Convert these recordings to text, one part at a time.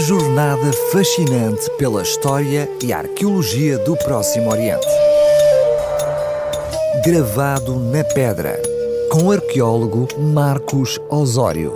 Jornada fascinante pela história e arqueologia do Próximo Oriente. Gravado na pedra, com o arqueólogo Marcos Osório.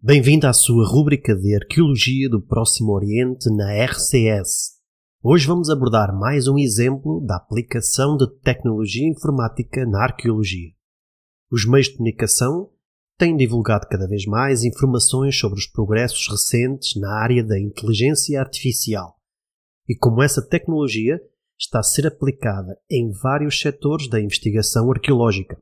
Bem-vindo à sua rúbrica de Arqueologia do Próximo Oriente na RCS. Hoje vamos abordar mais um exemplo da aplicação de tecnologia informática na arqueologia. Os meios de comunicação têm divulgado cada vez mais informações sobre os progressos recentes na área da inteligência artificial e como essa tecnologia está a ser aplicada em vários setores da investigação arqueológica.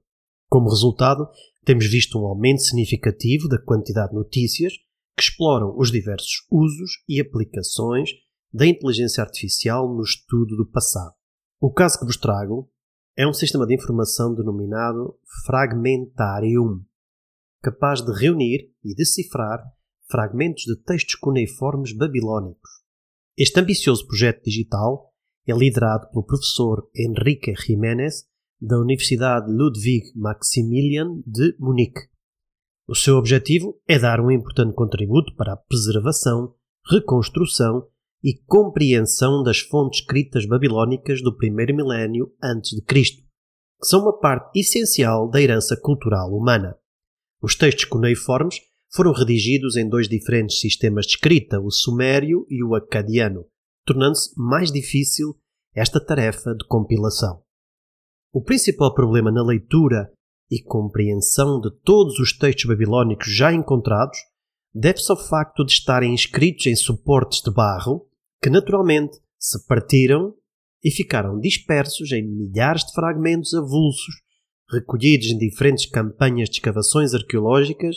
Como resultado, temos visto um aumento significativo da quantidade de notícias que exploram os diversos usos e aplicações da inteligência artificial no estudo do passado. O caso que vos trago é um sistema de informação denominado Fragmentarium, capaz de reunir e decifrar fragmentos de textos cuneiformes babilónicos. Este ambicioso projeto digital é liderado pelo professor Enrique Jiménez da Universidade Ludwig Maximilian de Munique. O seu objetivo é dar um importante contributo para a preservação, reconstrução e compreensão das fontes escritas babilónicas do primeiro milénio antes de Cristo, que são uma parte essencial da herança cultural humana. Os textos cuneiformes foram redigidos em dois diferentes sistemas de escrita, o sumério e o acadiano, tornando-se mais difícil esta tarefa de compilação. O principal problema na leitura e compreensão de todos os textos babilónicos já encontrados deve-se ao facto de estarem escritos em suportes de barro que naturalmente se partiram e ficaram dispersos em milhares de fragmentos avulsos, recolhidos em diferentes campanhas de escavações arqueológicas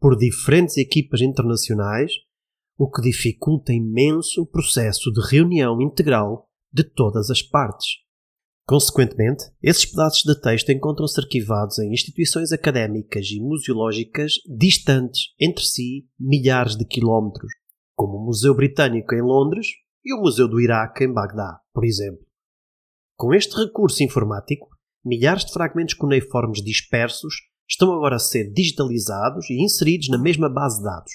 por diferentes equipas internacionais, o que dificulta imenso o processo de reunião integral de todas as partes. Consequentemente, esses pedaços de texto encontram-se arquivados em instituições académicas e museológicas distantes entre si milhares de quilómetros, como o Museu Britânico em Londres e o Museu do Iraque em Bagdá, por exemplo. Com este recurso informático, milhares de fragmentos cuneiformes dispersos estão agora a ser digitalizados e inseridos na mesma base de dados.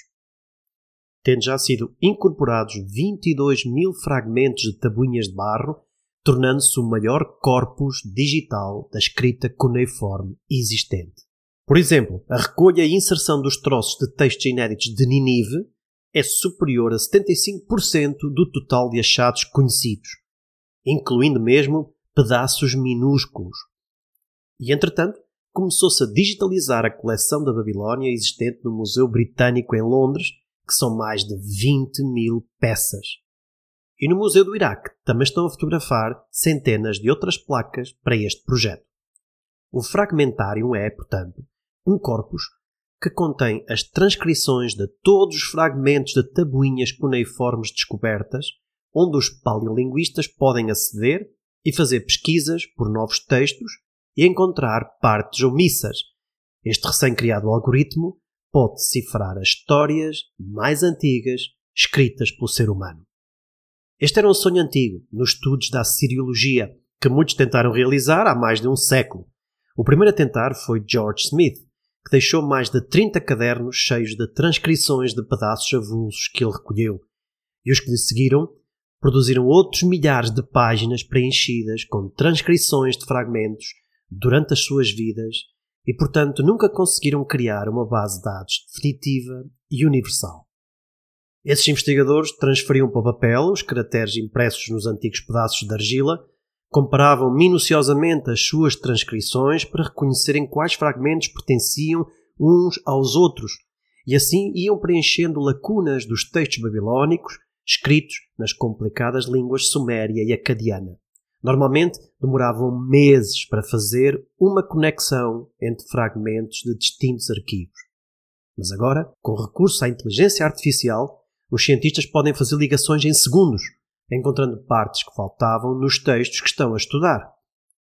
Tendo já sido incorporados 22 mil fragmentos de tabuinhas de barro, tornando-se o maior corpus digital da escrita cuneiforme existente. Por exemplo, a recolha e inserção dos troços de textos inéditos de Ninive é superior a 75% do total de achados conhecidos, incluindo mesmo pedaços minúsculos. E entretanto, começou-se a digitalizar a coleção da Babilónia existente no Museu Britânico em Londres, que são mais de 20 mil peças. E no Museu do Iraque também estão a fotografar centenas de outras placas para este projeto. O fragmentário é, portanto, um corpus que contém as transcrições de todos os fragmentos de tabuinhas cuneiformes descobertas, onde os paleolinguistas podem aceder e fazer pesquisas por novos textos e encontrar partes omissas. Este recém-criado algoritmo pode decifrar as histórias mais antigas escritas pelo ser humano. Este era um sonho antigo nos estudos da Siriologia, que muitos tentaram realizar há mais de um século. O primeiro a tentar foi George Smith, que deixou mais de 30 cadernos cheios de transcrições de pedaços avulsos que ele recolheu, e os que lhe seguiram produziram outros milhares de páginas preenchidas com transcrições de fragmentos durante as suas vidas e, portanto, nunca conseguiram criar uma base de dados definitiva e universal. Esses investigadores transferiam para o papel os caracteres impressos nos antigos pedaços de argila comparavam minuciosamente as suas transcrições para reconhecerem quais fragmentos pertenciam uns aos outros, e assim iam preenchendo lacunas dos textos babilónicos escritos nas complicadas línguas suméria e acadiana. Normalmente demoravam meses para fazer uma conexão entre fragmentos de distintos arquivos. Mas agora, com recurso à inteligência artificial, os cientistas podem fazer ligações em segundos encontrando partes que faltavam nos textos que estão a estudar.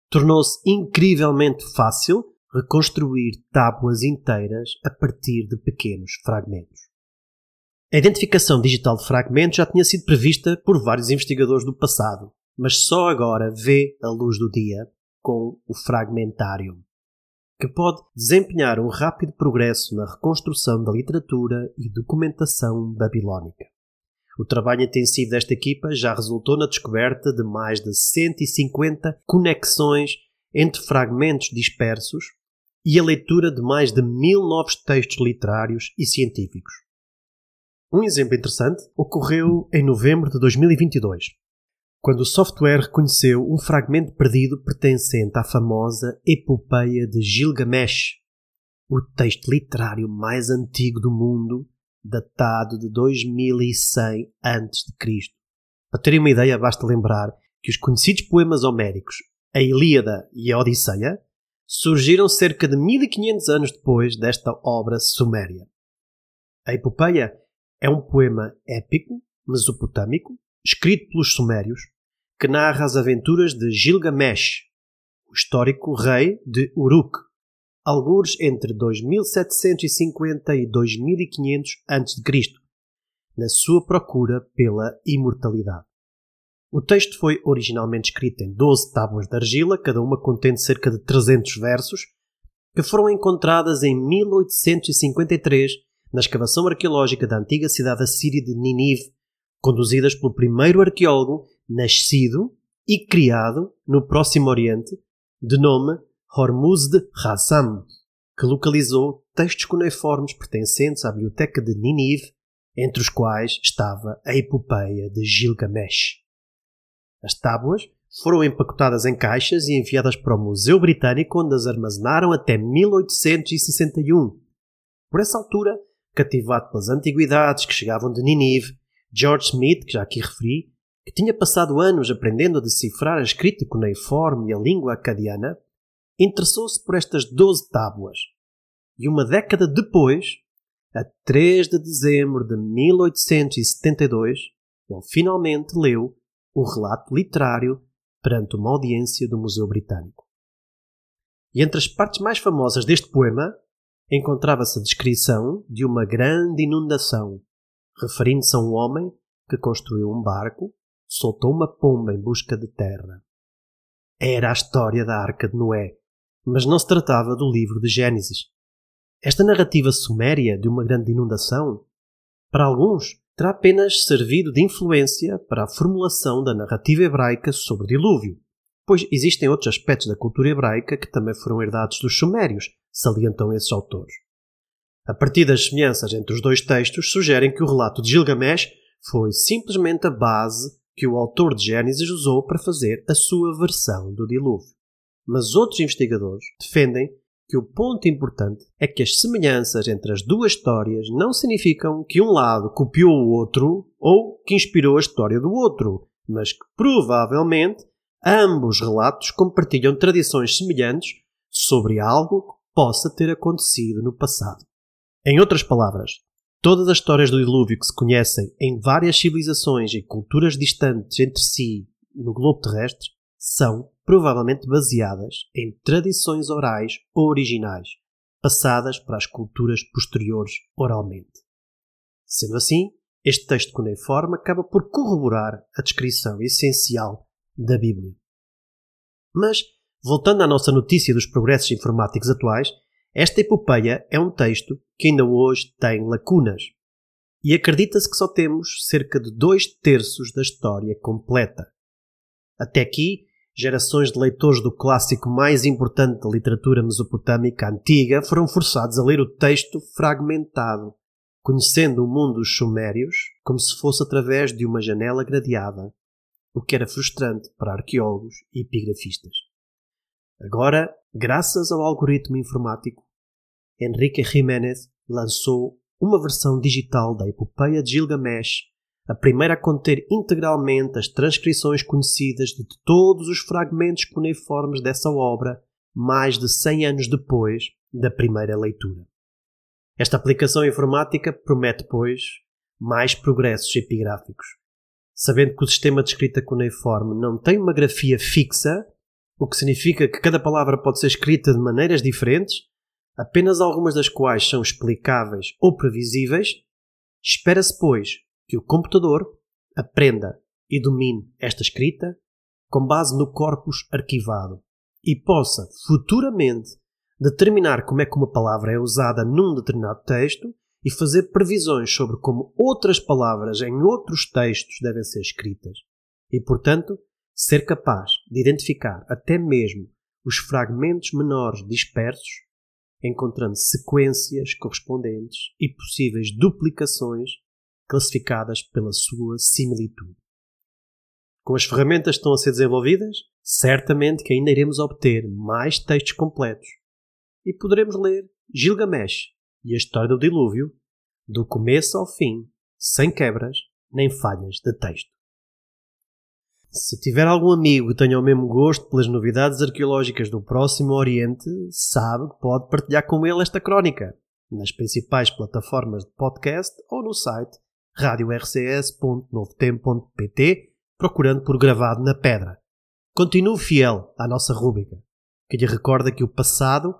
Tornou-se incrivelmente fácil reconstruir tábuas inteiras a partir de pequenos fragmentos. A identificação digital de fragmentos já tinha sido prevista por vários investigadores do passado, mas só agora vê a luz do dia com o fragmentário, que pode desempenhar um rápido progresso na reconstrução da literatura e documentação babilónica. O trabalho intensivo desta equipa já resultou na descoberta de mais de 150 conexões entre fragmentos dispersos e a leitura de mais de mil novos textos literários e científicos. Um exemplo interessante ocorreu em novembro de 2022, quando o software reconheceu um fragmento perdido pertencente à famosa Epopeia de Gilgamesh, o texto literário mais antigo do mundo, datado de 2100 a.C. Para terem uma ideia, basta lembrar que os conhecidos poemas homéricos, a Ilíada e a Odisseia, surgiram cerca de 1500 anos depois desta obra suméria. A Epopeia é um poema épico, mesopotâmico, escrito pelos sumérios, que narra as aventuras de Gilgamesh, o histórico rei de Uruk, algures entre 2750 e 2500 a.C., na sua procura pela imortalidade. O texto foi originalmente escrito em 12 tábuas de argila, cada uma contendo cerca de 300 versos, que foram encontradas em 1853 na escavação arqueológica da antiga cidade assíria de Ninive, conduzidas pelo primeiro arqueólogo nascido e criado no Próximo Oriente, de nome Hormuzd Hassam, que localizou textos cuneiformes pertencentes à biblioteca de Ninive, entre os quais estava a epopeia de Gilgamesh. As tábuas foram empacotadas em caixas e enviadas para o Museu Britânico, onde as armazenaram até 1861. Por essa altura, cativado pelas antiguidades que chegavam de Ninive, George Smith, que já aqui referi, que tinha passado anos aprendendo a decifrar a escrita cuneiforme e a língua acadiana, interessou-se por estas doze tábuas. E uma década depois, a 3 de dezembro de 1872, ele finalmente leu o relato literário perante uma audiência do Museu Britânico. E entre as partes mais famosas deste poema encontrava-se a descrição de uma grande inundação, referindo-se a um homem que construiu um barco, soltou uma pomba em busca de terra. Era a história da Arca de Noé, mas não se tratava do livro de Gênesis. Esta narrativa suméria de uma grande inundação, para alguns, terá apenas servido de influência para a formulação da narrativa hebraica sobre o dilúvio, pois existem outros aspectos da cultura hebraica que também foram herdados dos sumérios, salientam esses autores. A partir das semelhanças entre os dois textos, sugerem que o relato de Gilgamesh foi simplesmente a base que o autor de Gênesis usou para fazer a sua versão do dilúvio. Mas outros investigadores defendem que o ponto importante é que as semelhanças entre as duas histórias não significam que um lado copiou o outro ou que inspirou a história do outro, mas que provavelmente ambos relatos compartilham tradições semelhantes sobre algo que possa ter acontecido no passado. Em outras palavras, todas as histórias do dilúvio que se conhecem em várias civilizações e culturas distantes entre si no globo terrestre são provavelmente baseadas em tradições orais originais, passadas para as culturas posteriores oralmente. Sendo assim, este texto cuneiforme acaba por corroborar a descrição essencial da Bíblia. Mas, voltando à nossa notícia dos progressos informáticos atuais, esta epopeia é um texto que ainda hoje tem lacunas. E acredita-se que só temos cerca de dois terços da história completa. Até aqui, gerações de leitores do clássico mais importante da literatura mesopotâmica antiga foram forçados a ler o texto fragmentado, conhecendo o mundo dos sumérios como se fosse através de uma janela gradeada, o que era frustrante para arqueólogos e epigrafistas. Agora, graças ao algoritmo informático, Enrique Jiménez lançou uma versão digital da epopeia de Gilgamesh a primeira a conter integralmente as transcrições conhecidas de todos os fragmentos cuneiformes dessa obra, mais de 100 anos depois da primeira leitura. Esta aplicação informática promete, pois, mais progressos epigráficos. Sabendo que o sistema de escrita cuneiforme não tem uma grafia fixa, o que significa que cada palavra pode ser escrita de maneiras diferentes, apenas algumas das quais são explicáveis ou previsíveis, espera-se, pois, que o computador aprenda e domine esta escrita com base no corpus arquivado e possa futuramente determinar como é que uma palavra é usada num determinado texto e fazer previsões sobre como outras palavras em outros textos devem ser escritas. E, portanto, ser capaz de identificar até mesmo os fragmentos menores dispersos, encontrando sequências correspondentes e possíveis duplicações classificadas pela sua similitude. Com as ferramentas que estão a ser desenvolvidas, certamente que ainda iremos obter mais textos completos e poderemos ler Gilgamesh e a história do dilúvio do começo ao fim, sem quebras nem falhas de texto. Se tiver algum amigo que tenha o mesmo gosto pelas novidades arqueológicas do Próximo Oriente, sabe que pode partilhar com ele esta crónica nas principais plataformas de podcast ou no site radiorcs.novotempo.pt procurando por gravado na pedra. Continue fiel à nossa rúbrica, que lhe recorda que o passado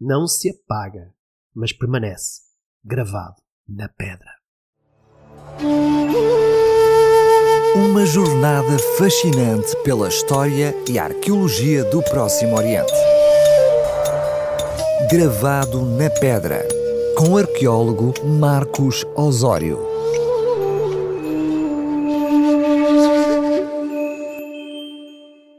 não se apaga, mas permanece gravado na pedra. Uma jornada fascinante pela história e arqueologia do Próximo Oriente. Gravado na pedra, com o arqueólogo Marcos Osório.